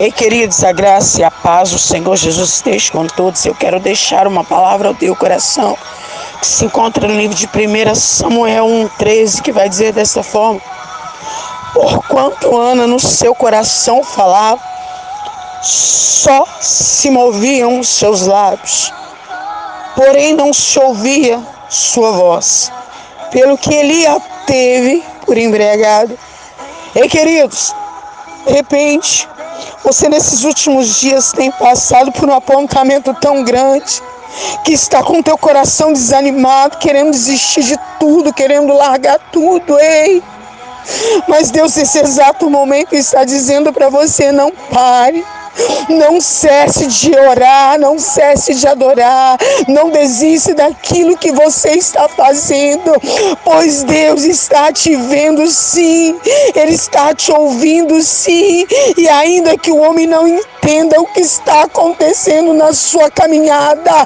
Ei, queridos, a graça e a paz do Senhor Jesus esteja com todos. Eu quero deixar uma palavra ao teu coração que se encontra no livro de 1 Samuel 1,13, que vai dizer dessa forma: Porquanto Ana no seu coração falava, só se moviam seus lábios, porém não se ouvia sua voz, pelo que ele a teve por embriagado. Ei, queridos, de repente, você nesses últimos dias tem passado por um apontamento tão grande que está com teu coração desanimado, querendo desistir de tudo, querendo largar tudo, ei. Mas Deus nesse exato momento está dizendo para você não pare. Não cesse de orar, não cesse de adorar, não desista daquilo que você está fazendo, pois Deus está te vendo sim, Ele está te ouvindo sim, e ainda que o homem não entenda o que está acontecendo na sua caminhada,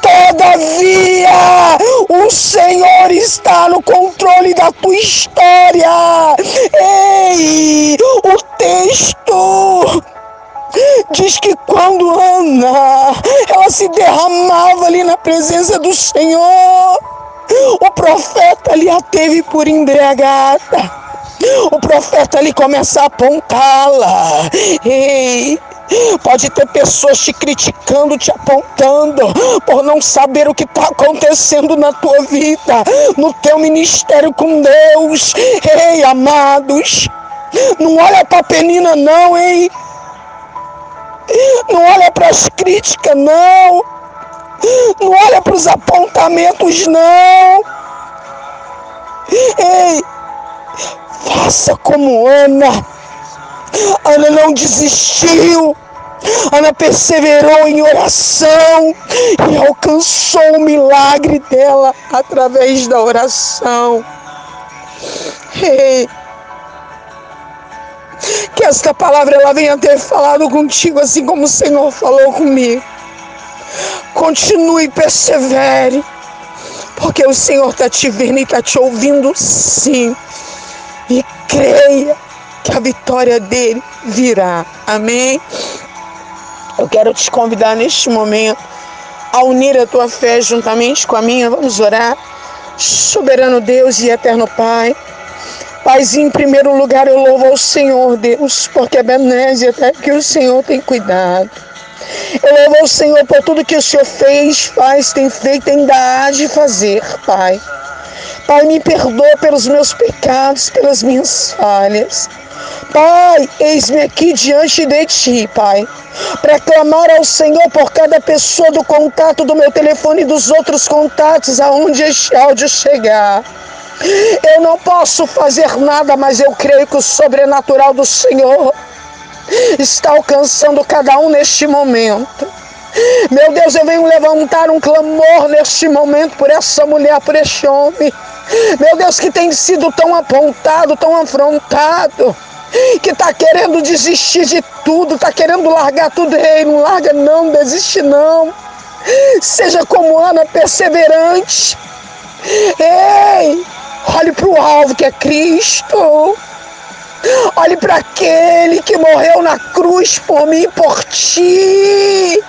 todavia o Senhor está no controle da tua história. Ei, o texto Diz que quando Ana, ela se derramava ali na presença do Senhor, o profeta ali a teve por embriagada. O profeta ali começa a apontá-la. Ei, Pode ter pessoas te criticando, te apontando, por não saber o que está acontecendo na tua vida, no teu ministério com Deus. Ei, amados, não olha para a penina, não, hein? Não olha para as críticas, não. Não olha para os apontamentos, não. Ei, faça como Ana. Ana não desistiu. Ana perseverou em oração e alcançou o milagre dela através da oração. Ei, que esta palavra ela venha ter falado contigo assim como o Senhor falou comigo. Continue persevere, porque o Senhor está te vendo e está te ouvindo sim. E creia que a vitória dele virá. Amém? Eu quero te convidar neste momento a unir a tua fé juntamente com a minha. Vamos orar. Soberano Deus e eterno Pai. Paizinho, em primeiro lugar, eu louvo ao Senhor, Deus, porque é benese até que o Senhor tem cuidado. Eu louvo ao Senhor por tudo que o Senhor fez, faz, tem feito ainda há de fazer, Pai. Pai, me perdoa pelos meus pecados, pelas minhas falhas. Pai, eis-me aqui diante de ti, Pai, para clamar ao Senhor por cada pessoa do contato do meu telefone e dos outros contatos aonde este áudio chegar. Eu não posso fazer nada, mas eu creio que o sobrenatural do Senhor está alcançando cada um neste momento. Meu Deus, eu venho levantar um clamor neste momento por essa mulher, por este homem. Meu Deus, que tem sido tão apontado, tão afrontado, que está querendo desistir de tudo, está querendo largar tudo. Ei, não larga não, desiste não. Seja como Ana, perseverante. Ei, Olhe para o alvo que é Cristo. Olhe para aquele que morreu na cruz por mim e por ti.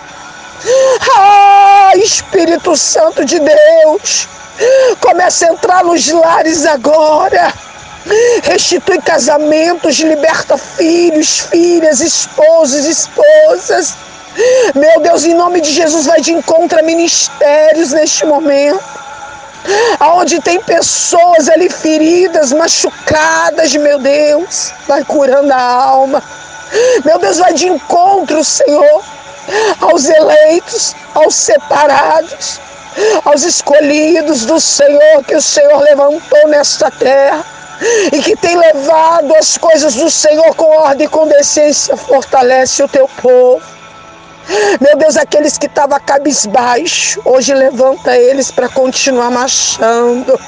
Ah, Espírito Santo de Deus, comece a entrar nos lares agora. Restitui casamentos, liberta filhos, filhas, esposos, esposas. Meu Deus, em nome de Jesus, vai de encontro a ministérios neste momento aonde tem pessoas ali feridas, machucadas, meu Deus, vai curando a alma. Meu Deus, vai de encontro, Senhor, aos eleitos, aos separados, aos escolhidos do Senhor que o Senhor levantou nesta terra e que tem levado as coisas do Senhor com ordem e com decência, fortalece o teu povo. Meu Deus, aqueles que estavam cabisbaixo, hoje levanta eles para continuar marchando.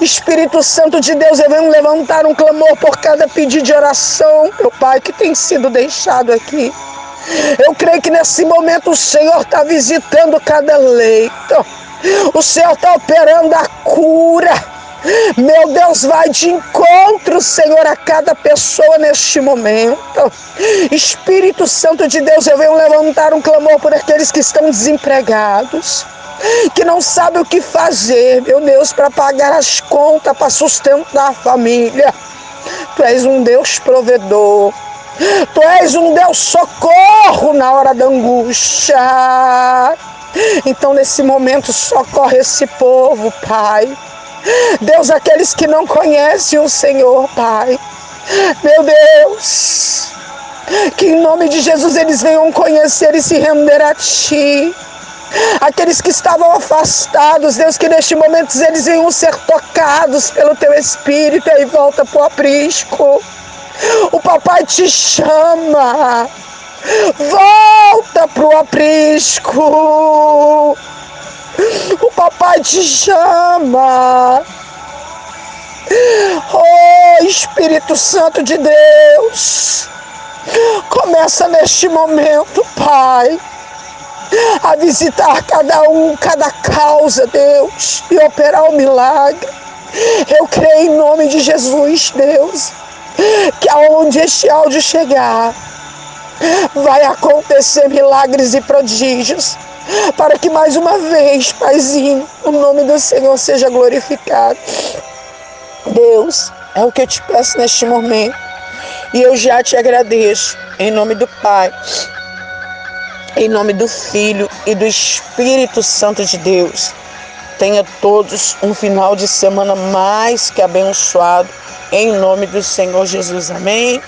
Espírito Santo de Deus, eu venho levantar um clamor por cada pedido de oração, meu Pai, que tem sido deixado aqui. Eu creio que nesse momento o Senhor está visitando cada leito. O Senhor está operando a cura. Meu Deus, vai de encontro, Senhor, a cada pessoa neste momento. Espírito Santo de Deus, eu venho levantar um clamor por aqueles que estão desempregados, que não sabem o que fazer, meu Deus, para pagar as contas, para sustentar a família. Tu és um Deus provedor. Tu és um Deus socorro na hora da angústia. Então, nesse momento, socorre esse povo, Pai. Deus, aqueles que não conhecem o Senhor, Pai. Meu Deus, que em nome de Jesus eles venham conhecer e se render a Ti. Aqueles que estavam afastados, Deus, que neste momento eles venham ser tocados pelo Teu Espírito e volta para o aprisco. O papai te chama. Volta para o aprisco. O papai te chama. Oh, Espírito Santo de Deus. Começa neste momento, Pai, a visitar cada um, cada causa, Deus, e operar o um milagre. Eu creio em nome de Jesus, Deus, que aonde este áudio chegar, vai acontecer milagres e prodígios para que mais uma vez, Paizinho, o nome do Senhor seja glorificado. Deus, é o que eu te peço neste momento. E eu já te agradeço, em nome do Pai, em nome do Filho e do Espírito Santo de Deus. Tenha todos um final de semana mais que abençoado, em nome do Senhor Jesus. Amém.